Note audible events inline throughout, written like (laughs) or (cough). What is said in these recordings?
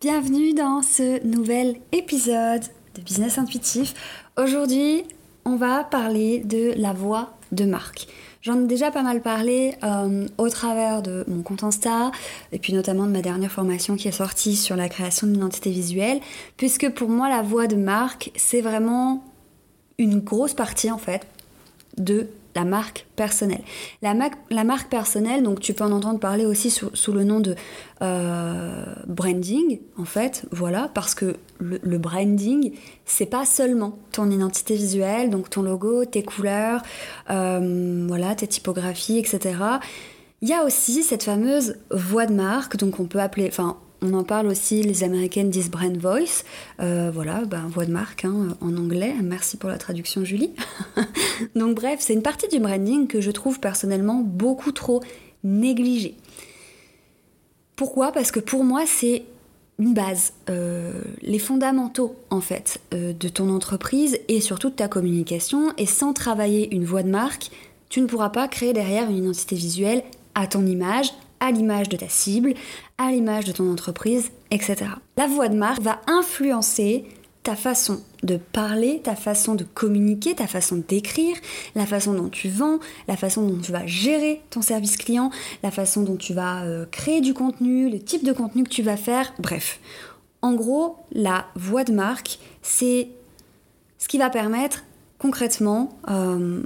Bienvenue dans ce nouvel épisode de Business Intuitif. Aujourd'hui, on va parler de la voix de marque. J'en ai déjà pas mal parlé euh, au travers de mon compte Insta et puis notamment de ma dernière formation qui est sortie sur la création d'une identité visuelle, puisque pour moi la voix de marque c'est vraiment une grosse partie en fait de la marque personnelle. La, marque personnelle, donc tu peux en entendre parler aussi sous, le nom de euh, branding, en fait, voilà, parce que le, branding, c'est pas seulement ton identité visuelle, donc ton logo, tes couleurs, euh, voilà, tes typographies, etc. Il y a aussi cette fameuse voix de marque, donc on peut appeler, on en parle aussi, les Américaines disent brand voice, euh, voilà, ben, voix de marque hein, en anglais. Merci pour la traduction, Julie. (laughs) Donc, bref, c'est une partie du branding que je trouve personnellement beaucoup trop négligée. Pourquoi? Parce que pour moi, c'est une base, euh, les fondamentaux en fait euh, de ton entreprise et surtout de ta communication. Et sans travailler une voix de marque, tu ne pourras pas créer derrière une identité visuelle à ton image, à l'image de ta cible, à l'image de ton entreprise, etc. La voix de marque va influencer ta façon de parler, ta façon de communiquer, ta façon d'écrire, la façon dont tu vends, la façon dont tu vas gérer ton service client, la façon dont tu vas euh, créer du contenu, le type de contenu que tu vas faire, bref. En gros, la voix de marque, c'est ce qui va permettre concrètement euh,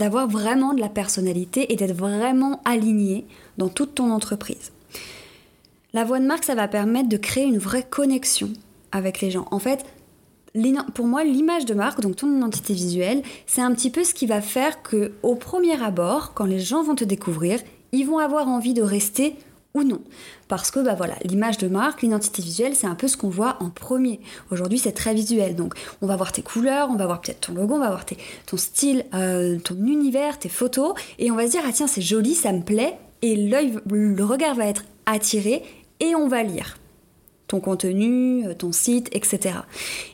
d'avoir vraiment de la personnalité et d'être vraiment aligné dans toute ton entreprise. La voix de marque, ça va permettre de créer une vraie connexion avec les gens. En fait, pour moi, l'image de marque, donc ton identité visuelle, c'est un petit peu ce qui va faire que, au premier abord, quand les gens vont te découvrir, ils vont avoir envie de rester ou non. Parce que bah voilà, l'image de marque, l'identité visuelle, c'est un peu ce qu'on voit en premier. Aujourd'hui, c'est très visuel. Donc, on va voir tes couleurs, on va voir peut-être ton logo, on va voir ton style, euh, ton univers, tes photos, et on va se dire ah tiens, c'est joli, ça me plaît, et l'œil, le regard va être attiré, et on va lire ton contenu, euh, ton site, etc.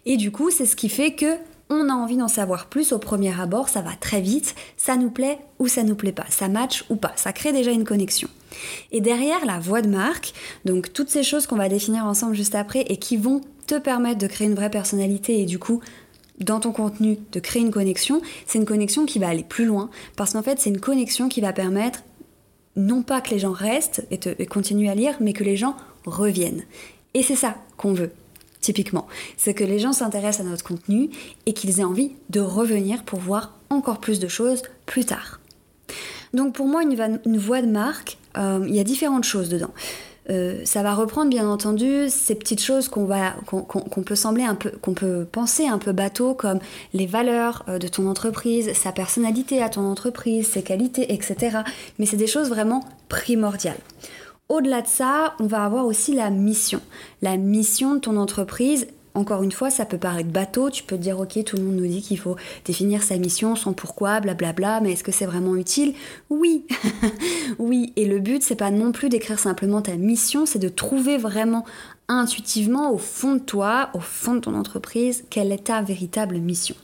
Et du coup, c'est ce qui fait que on a envie d'en savoir plus au premier abord, ça va très vite, ça nous plaît ou ça nous plaît pas, ça match ou pas, ça crée déjà une connexion. Et derrière la voix de marque, donc toutes ces choses qu'on va définir ensemble juste après et qui vont te permettre de créer une vraie personnalité et du coup dans ton contenu de créer une connexion, c'est une connexion qui va aller plus loin parce qu'en fait c'est une connexion qui va permettre non pas que les gens restent et, et continuent à lire, mais que les gens reviennent. Et c'est ça qu'on veut typiquement. C'est que les gens s'intéressent à notre contenu et qu'ils aient envie de revenir pour voir encore plus de choses plus tard. Donc pour moi, une, voix de marque, euh, il y a différentes choses dedans. Euh, ça va reprendre bien entendu ces petites choses qu'on peut sembler un peu qu'on peut penser un peu bateau comme les valeurs euh, de ton entreprise, sa personnalité à ton entreprise, ses qualités, etc. Mais c'est des choses vraiment primordiales. Au-delà de ça, on va avoir aussi la mission. La mission de ton entreprise, encore une fois, ça peut paraître bateau, tu peux te dire ok, tout le monde nous dit qu'il faut définir sa mission, son pourquoi, blablabla, mais est-ce que c'est vraiment utile? Oui, (laughs) oui, et le but c'est pas non plus d'écrire simplement ta mission, c'est de trouver vraiment intuitivement au fond de toi, au fond de ton entreprise, quelle est ta véritable mission.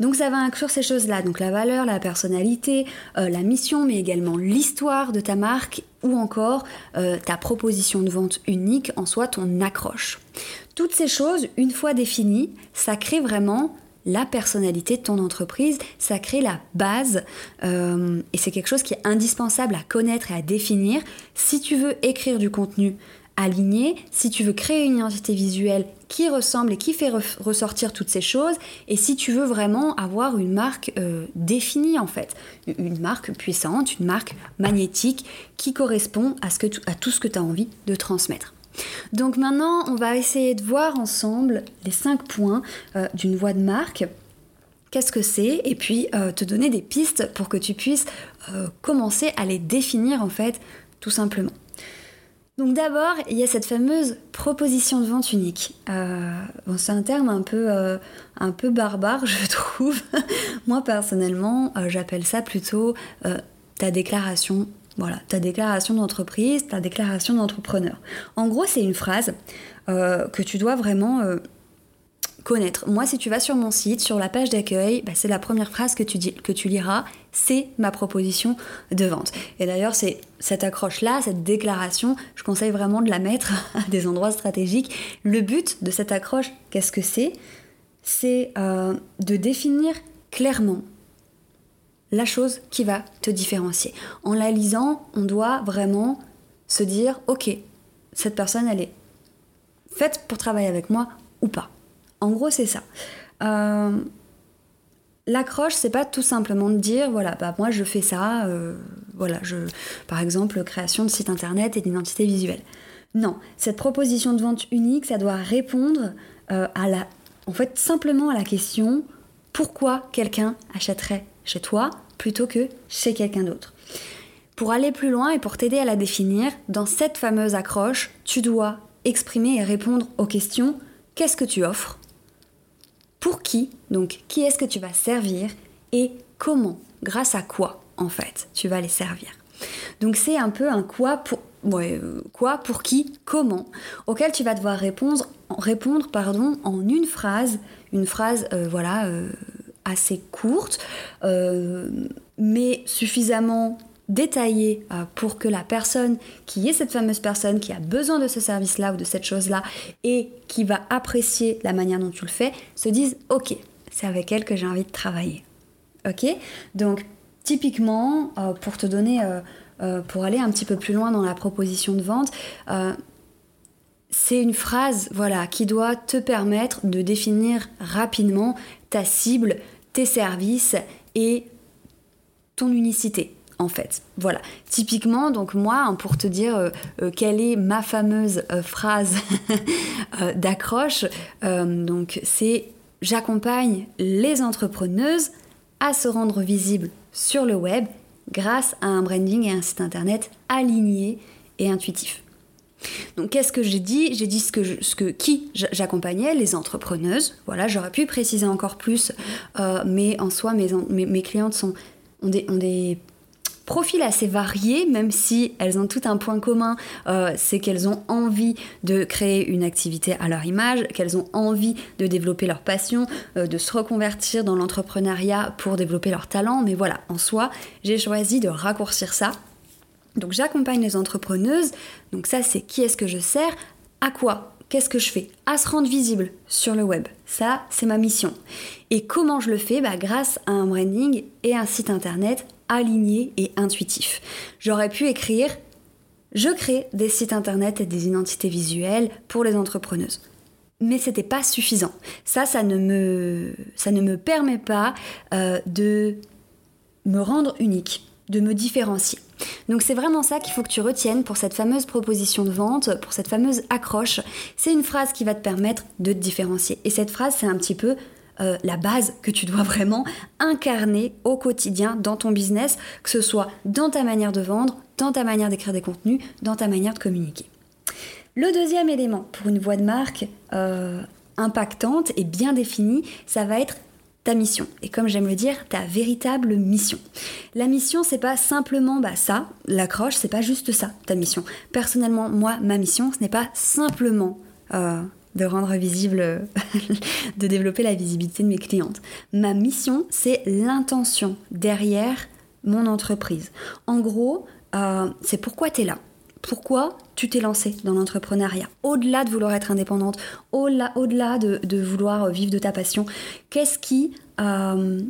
Donc ça va inclure ces choses-là, donc la valeur, la personnalité, euh, la mission, mais également l'histoire de ta marque ou encore euh, ta proposition de vente unique, en soi ton accroche. Toutes ces choses, une fois définies, ça crée vraiment la personnalité de ton entreprise, ça crée la base euh, et c'est quelque chose qui est indispensable à connaître et à définir si tu veux écrire du contenu alignée, si tu veux créer une identité visuelle qui ressemble et qui fait ressortir toutes ces choses, et si tu veux vraiment avoir une marque euh, définie en fait, une marque puissante, une marque magnétique qui correspond à, ce que à tout ce que tu as envie de transmettre. Donc maintenant, on va essayer de voir ensemble les cinq points euh, d'une voix de marque qu'est-ce que c'est, et puis euh, te donner des pistes pour que tu puisses commencer à les définir en fait, tout simplement. Donc d'abord, il y a cette fameuse proposition de vente unique. Euh, c'est un terme un peu, un peu barbare, (laughs) je trouve. Moi personnellement, j'appelle ça plutôt ta déclaration. Voilà, ta déclaration d'entreprise, ta déclaration d'entrepreneur. En gros, c'est une phrase que tu dois vraiment connaître. Moi, si tu vas sur mon site, sur la page d'accueil, bah, c'est la première phrase que tu, que tu liras, c'est ma proposition de vente. Et d'ailleurs, c'est cette accroche-là, cette déclaration, je conseille vraiment de la mettre (laughs) à des endroits stratégiques. Le but de cette accroche, qu'est-ce que c'est? C'est euh, de définir clairement la chose qui va te différencier. En la lisant, on doit vraiment se dire, ok, cette personne, elle est faite pour travailler avec moi ou pas. En gros, c'est ça. Euh, l'accroche, c'est pas tout simplement de dire, voilà, bah, moi je fais ça, euh, voilà, je, par exemple, création de site internet et d'identité visuelle. Non, cette proposition de vente unique, ça doit répondre euh, à la, en fait, simplement à la question pourquoi quelqu'un achèterait chez toi plutôt que chez quelqu'un d'autre? Pour aller plus loin et pour t'aider à la définir, dans cette fameuse accroche, tu dois exprimer et répondre aux questions qu'est-ce que tu offres? Pour qui, donc qui est-ce que tu vas servir et comment, grâce à quoi en fait tu vas les servir. Donc c'est un peu un quoi pour euh, quoi pour qui comment auquel tu vas devoir répondre répondre pardon en une phrase, une phrase euh, voilà euh, assez courte mais suffisamment détaillé euh, pour que la personne qui est cette fameuse personne qui a besoin de ce service-là ou de cette chose-là et qui va apprécier la manière dont tu le fais se dise ok, c'est avec elle que j'ai envie de travailler. Ok? Donc typiquement, euh, pour te donner, euh, pour aller un petit peu plus loin dans la proposition de vente, c'est une phrase voilà, qui doit te permettre de définir rapidement ta cible, tes services et ton unicité en fait. Voilà. Typiquement, donc moi, hein, pour te dire euh, euh, quelle est ma fameuse euh, phrase (laughs) d'accroche, donc c'est j'accompagne les entrepreneuses à se rendre visibles sur le web grâce à un branding et un site internet aligné et intuitif. Donc qu'est-ce que j'ai dit? J'ai dit ce que, ce que qui j'accompagnais, les entrepreneuses. Voilà, j'aurais pu préciser encore plus, mais en soi, mes, mes, clientes sont, ont, des, ont des profils assez variés, même si elles ont tout un point commun, euh, c'est qu'elles ont envie de créer une activité à leur image, qu'elles ont envie de développer leur passion, euh, de se reconvertir dans l'entrepreneuriat pour développer leur talent. Mais voilà, en soi, j'ai choisi de raccourcir ça. Donc j'accompagne les entrepreneuses. Donc ça, c'est qui est-ce que je sers À quoi Qu'est-ce que je fais À se rendre visible sur le web. Ça, c'est ma mission. Et comment je le fais? Bah, Grâce à un branding et un site internet aligné et intuitif. J'aurais pu écrire je crée des sites internet et des identités visuelles pour les entrepreneuses. Mais c'était pas suffisant. Ça, ça ne me, ça ne me permet pas euh, de me rendre unique, de me différencier. Donc c'est vraiment ça qu'il faut que tu retiennes pour cette fameuse proposition de vente, pour cette fameuse accroche. C'est une phrase qui va te permettre de te différencier. Et cette phrase, c'est un petit peu euh, la base que tu dois (laughs) vraiment incarner au quotidien dans ton business, que ce soit dans ta manière de vendre, dans ta manière d'écrire des contenus, dans ta manière de communiquer. Le deuxième élément pour une voix de marque euh, impactante et bien définie, ça va être ta mission. Et comme j'aime le dire, ta véritable mission. La mission, c'est pas simplement bah, ça, l'accroche, c'est pas juste ça, ta mission. Personnellement, moi, ma mission, ce n'est pas simplement euh, de rendre visible, (laughs) de développer la visibilité de mes clientes. Ma mission, c'est l'intention derrière mon entreprise. En gros, euh, c'est pourquoi tu es là? Pourquoi tu t'es lancé dans l'entrepreneuriat? Au-delà de vouloir être indépendante, au-delà, de, vouloir vivre de ta passion, qu'est-ce qui, euh,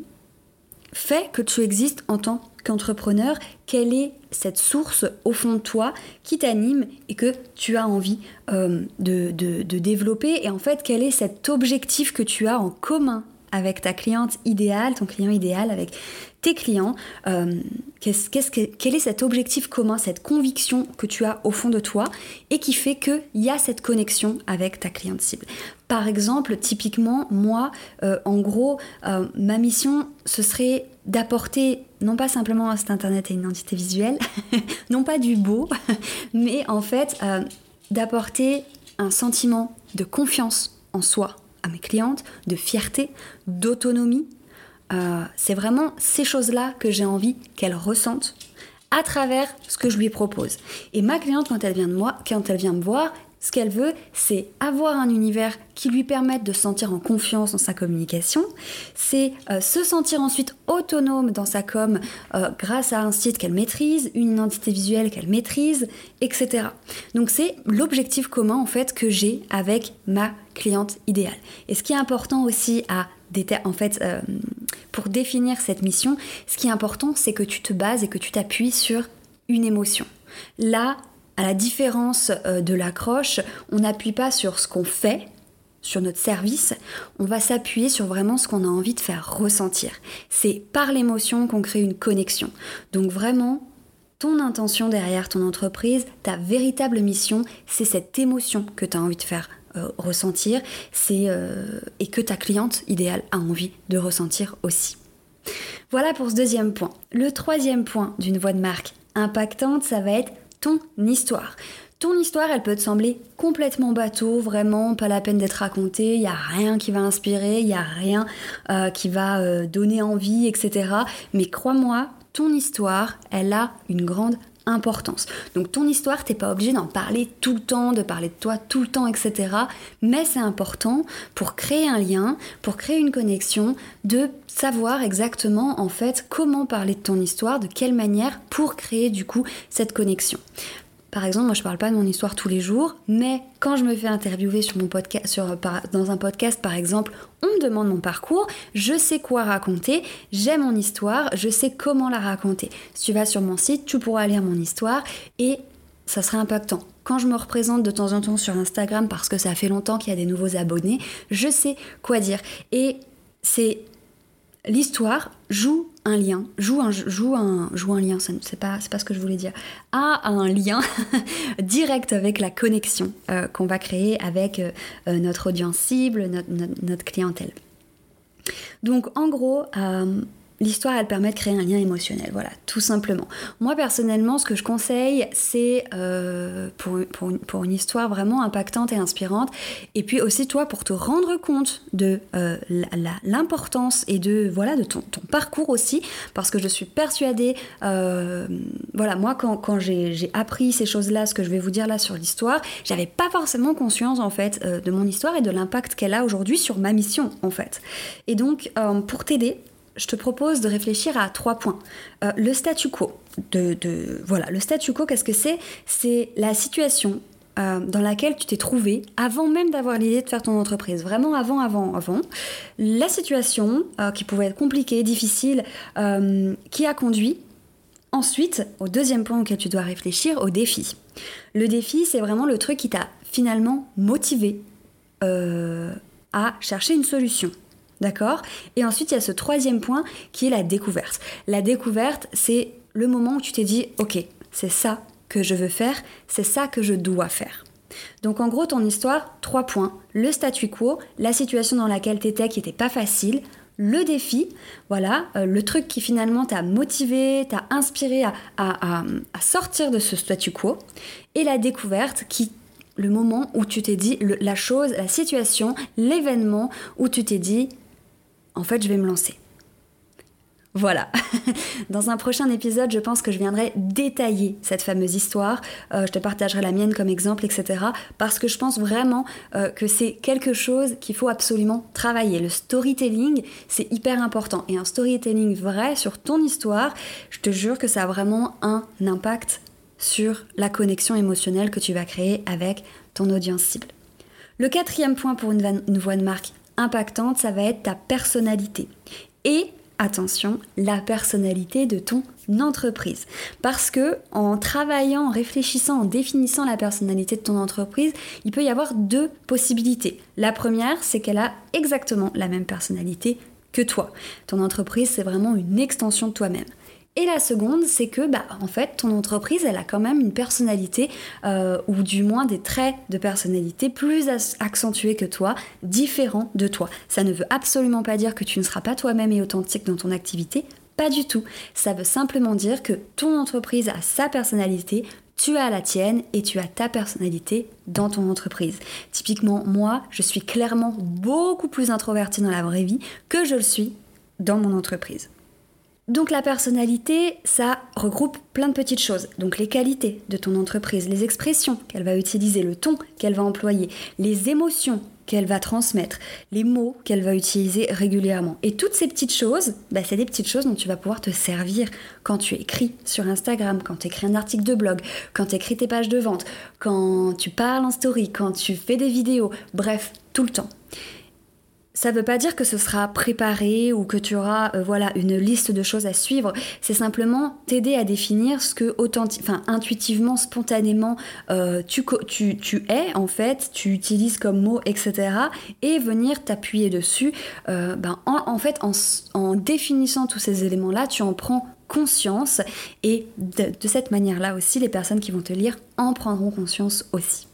fait que tu existes en tant qu'entrepreneur Quelle est cette source au fond de toi qui t'anime et que tu as envie euh, de, de développer? Et en fait, quel est cet objectif que tu as en commun? Avec ta cliente idéale, ton client idéal, avec tes clients, euh, qu'est-ce, quel est cet objectif commun, cette conviction que tu as au fond de toi et qui fait qu'il y a cette connexion avec ta cliente cible? Par exemple, typiquement, moi, euh, en gros, euh, ma mission, ce serait d'apporter non pas simplement un site internet et une identité visuelle, (laughs) non pas du beau, (laughs) mais en fait d'apporter un sentiment de confiance en soi à mes clientes, de fierté, d'autonomie. Euh, c'est vraiment ces choses-là que j'ai envie qu'elle ressente à travers ce que je lui propose. Et ma cliente, quand elle vient de moi, quand elle vient me voir, ce qu'elle veut, c'est avoir un univers qui lui permette de se sentir en confiance dans sa communication, c'est euh, se sentir ensuite autonome dans sa com euh, grâce à un site qu'elle maîtrise, une identité visuelle qu'elle maîtrise, etc. Donc c'est l'objectif commun en fait que j'ai avec ma cliente idéale. Et ce qui est important aussi à en fait, euh, pour définir cette mission, ce qui est important, c'est que tu te bases et que tu t'appuies sur une émotion. Là, à la différence euh, de l'accroche, on n'appuie pas sur ce qu'on fait, sur notre service, on va s'appuyer sur vraiment ce qu'on a envie de faire ressentir. C'est par l'émotion qu'on crée une connexion. Donc vraiment, ton intention derrière ton entreprise, ta véritable mission, c'est cette émotion que tu as envie de faire euh, ressentir c'est, euh, et que ta cliente idéale a envie de ressentir aussi. Voilà pour ce deuxième point. Le troisième point d'une voix de marque impactante, ça va être ton histoire. Ton histoire, elle peut te sembler complètement bateau, vraiment pas la peine d'être racontée, il n'y a rien qui va inspirer, il n'y a rien euh, qui va euh, donner envie, etc. Mais crois-moi, ton histoire, elle a une grande importance. Donc ton histoire, t'es pas obligé d'en parler tout le temps, de parler de toi tout le temps, etc. Mais c'est important pour créer un lien, pour créer une connexion, de savoir exactement en fait comment parler de ton histoire, de quelle manière pour créer du coup cette connexion. Par exemple, moi je parle pas de mon histoire tous les jours, mais quand je me fais interviewer sur mon podcast, sur, dans un podcast par exemple, on me demande mon parcours, je sais quoi raconter, j'ai mon histoire, je sais comment la raconter. Si tu vas sur mon site, tu pourras lire mon histoire et ça sera impactant. Quand je me représente de temps en temps sur Instagram parce que ça fait longtemps qu'il y a des nouveaux abonnés, je sais quoi dire. Et c'est l'histoire joue un lien, joue un, joue un, joue un lien, c'est pas, pas ce que je voulais dire, a un lien (laughs) direct avec la connexion euh, qu'on va créer avec euh, euh, notre audience cible, notre, clientèle. Donc en gros, l'histoire, elle permet de créer un lien émotionnel, voilà, tout simplement. Moi, personnellement, ce que je conseille, c'est euh, pour, une, histoire vraiment impactante et inspirante, et puis aussi, toi, pour te rendre compte de euh, l'importance et de, voilà, de ton, parcours aussi, parce que je suis persuadée, euh, voilà, moi, quand, quand j'ai appris ces choses-là, ce que je vais vous dire là sur l'histoire, j'avais pas forcément conscience, en fait, de mon histoire et de l'impact qu'elle a aujourd'hui sur ma mission, en fait. Et donc, pour t'aider, je te propose de réfléchir à trois points. Euh, le statu quo. De, voilà, le statu quo, qu'est-ce que c'est? C'est la situation euh, dans laquelle tu t'es trouvé avant même d'avoir l'idée de faire ton entreprise. Vraiment avant, avant, avant. La situation euh, qui pouvait être compliquée, difficile, qui a conduit ensuite au deuxième point auquel tu dois réfléchir, au défi. Le défi, c'est vraiment le truc qui t'a finalement motivé à chercher une solution. D'accord? Et ensuite, il y a ce troisième point qui est la découverte. La découverte, c'est le moment où tu t'es dit, ok, c'est ça que je veux faire, c'est ça que je dois faire. Donc en gros, ton histoire, trois points. Le statu quo, la situation dans laquelle tu étais qui n'était pas facile, le défi, voilà, euh, le truc qui finalement t'a motivé, t'a inspiré à, sortir de ce statu quo, et la découverte qui le moment où tu t'es dit la chose, la situation, l'événement où tu t'es dit en fait, je vais me lancer. Voilà. (laughs) Dans un prochain épisode, je pense que je viendrai détailler cette fameuse histoire. Euh, je te partagerai la mienne comme exemple, etc. Parce que je pense vraiment euh, que c'est quelque chose qu'il faut absolument travailler. Le storytelling, c'est hyper important. Et un storytelling vrai sur ton histoire, je te jure que ça a vraiment un impact sur la connexion émotionnelle que tu vas créer avec ton audience cible. Le quatrième point pour une, une voix de marque impactante, ça va être ta personnalité. Et attention, la personnalité de ton entreprise. Parce que en travaillant, en réfléchissant, en définissant la personnalité de ton entreprise, il peut y avoir deux possibilités. La première, c'est qu'elle a exactement la même personnalité que toi. Ton entreprise, c'est vraiment une extension de toi-même. Et la seconde, c'est que, bah, en fait, ton entreprise, elle a quand même une personnalité, euh, ou du moins des traits de personnalité plus accentués que toi, différents de toi. Ça ne veut absolument pas dire que tu ne seras pas toi-même et authentique dans ton activité, pas du tout. Ça veut simplement dire que ton entreprise a sa personnalité, tu as la tienne et tu as ta personnalité dans ton entreprise. Typiquement, moi, je suis clairement beaucoup plus introvertie dans la vraie vie que je le suis dans mon entreprise. Donc la personnalité, ça regroupe plein de petites choses. Donc les qualités de ton entreprise, les expressions qu'elle va utiliser, le ton qu'elle va employer, les émotions qu'elle va transmettre, les mots qu'elle va utiliser régulièrement. Et toutes ces petites choses, bah, c'est des petites choses dont tu vas pouvoir te servir quand tu écris sur Instagram, quand tu écris un article de blog, quand tu écris tes pages de vente, quand tu parles en story, quand tu fais des vidéos, bref, tout le temps. Ça ne veut pas dire que ce sera préparé ou que tu auras euh, voilà une liste de choses à suivre. C'est simplement t'aider à définir ce que enfin, intuitivement, spontanément euh, tu, es en fait, tu utilises comme mot, etc. Et venir t'appuyer dessus. Euh, ben, en, fait, en définissant tous ces éléments-là, tu en prends conscience et de, de cette manière-là aussi, les personnes qui vont te lire en prendront conscience aussi.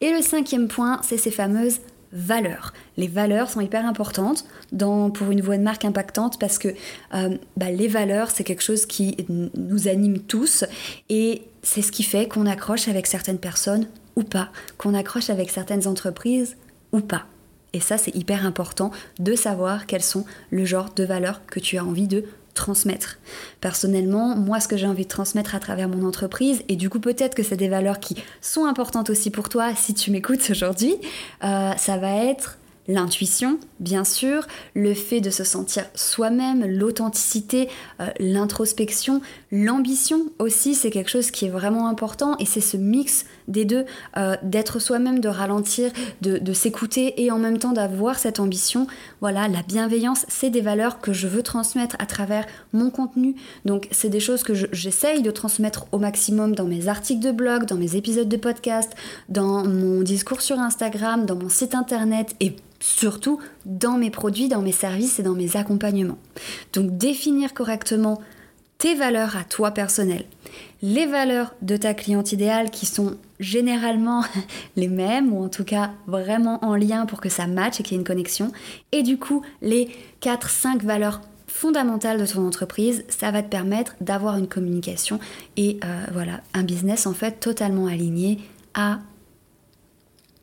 Et le cinquième point, c'est ces fameuses valeurs. Les valeurs sont hyper importantes dans, pour une voix de marque impactante parce que euh, bah, les valeurs, c'est quelque chose qui nous anime tous et c'est ce qui fait qu'on accroche avec certaines personnes ou pas, qu'on accroche avec certaines entreprises ou pas. Et ça, c'est hyper important de savoir quels sont le genre de valeurs que tu as envie de transmettre. Personnellement, moi, ce que j'ai envie de transmettre à travers mon entreprise, et du coup, peut-être que c'est des valeurs qui sont importantes aussi pour toi si tu m'écoutes aujourd'hui, euh, ça va être L'intuition, bien sûr, le fait de se sentir soi-même, l'authenticité, euh, l'introspection, l'ambition aussi, c'est quelque chose qui est vraiment important et c'est ce mix des deux, euh, d'être soi-même, de ralentir, de, s'écouter et en même temps d'avoir cette ambition. Voilà, la bienveillance, c'est des valeurs que je veux transmettre à travers mon contenu. Donc c'est des choses que j'essaye de transmettre au maximum dans mes articles de blog, dans mes épisodes de podcast, dans mon discours sur Instagram, dans mon site internet et surtout dans mes produits, dans mes services et dans mes accompagnements. Donc définir correctement tes valeurs à toi personnelles, les valeurs de ta cliente idéale qui sont généralement (laughs) les mêmes ou en tout cas vraiment en lien pour que ça matche et qu'il y ait une connexion, et du coup les 4-5 valeurs fondamentales de ton entreprise, ça va te permettre d'avoir une communication et euh, voilà, un business en fait totalement aligné à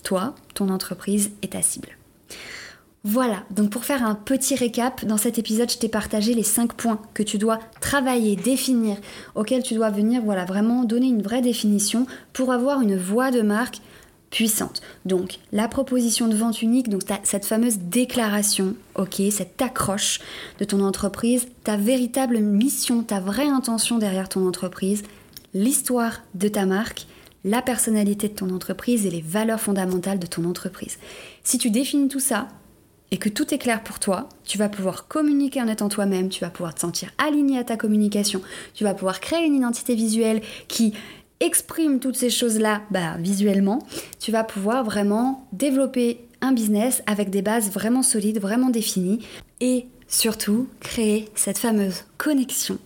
toi, ton entreprise et ta cible. Voilà, donc pour faire un petit récap, dans cet épisode, je t'ai partagé les 5 points que tu dois travailler, définir, auxquels tu dois venir, voilà, vraiment donner une vraie définition pour avoir une voix de marque puissante. Donc, la proposition de vente unique, donc cette fameuse déclaration, ok, cette accroche de ton entreprise, ta véritable mission, ta vraie intention derrière ton entreprise, l'histoire de ta marque, la personnalité de ton entreprise et les valeurs fondamentales de ton entreprise. Si tu définis tout ça, et que tout est clair pour toi, tu vas pouvoir communiquer en étant toi-même, tu vas pouvoir te sentir aligné à ta communication, tu vas pouvoir créer une identité visuelle qui exprime toutes ces choses-là bah, visuellement, tu vas pouvoir vraiment développer un business avec des bases vraiment solides, vraiment définies et surtout créer cette fameuse connexion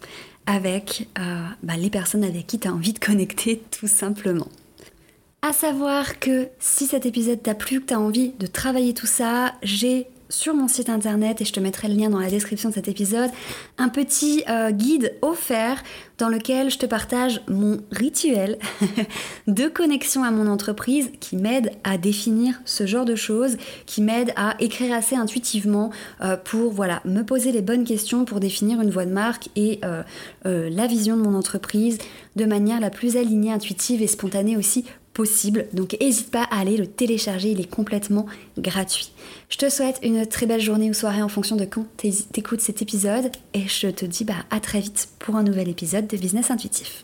avec euh, bah, les personnes avec qui tu as envie de connecter (laughs) tout simplement. À savoir que si cet épisode t'a plu, que tu as envie de travailler tout ça, j'ai sur mon site internet, et je te mettrai le lien dans la description de cet épisode, un petit euh, guide offert dans lequel je te partage mon rituel (laughs) de connexion à mon entreprise qui m'aide à définir ce genre de choses, qui m'aide à écrire assez intuitivement euh, pour voilà, me poser les bonnes questions pour définir une voie de marque et euh, la vision de mon entreprise de manière la plus alignée, intuitive et spontanée aussi possible. Donc n'hésite pas à aller le télécharger, il est complètement gratuit. Je te souhaite une très belle journée ou soirée en fonction de quand t'écoutes cet épisode et je te dis bah, à très vite pour un nouvel épisode de Business Intuitif.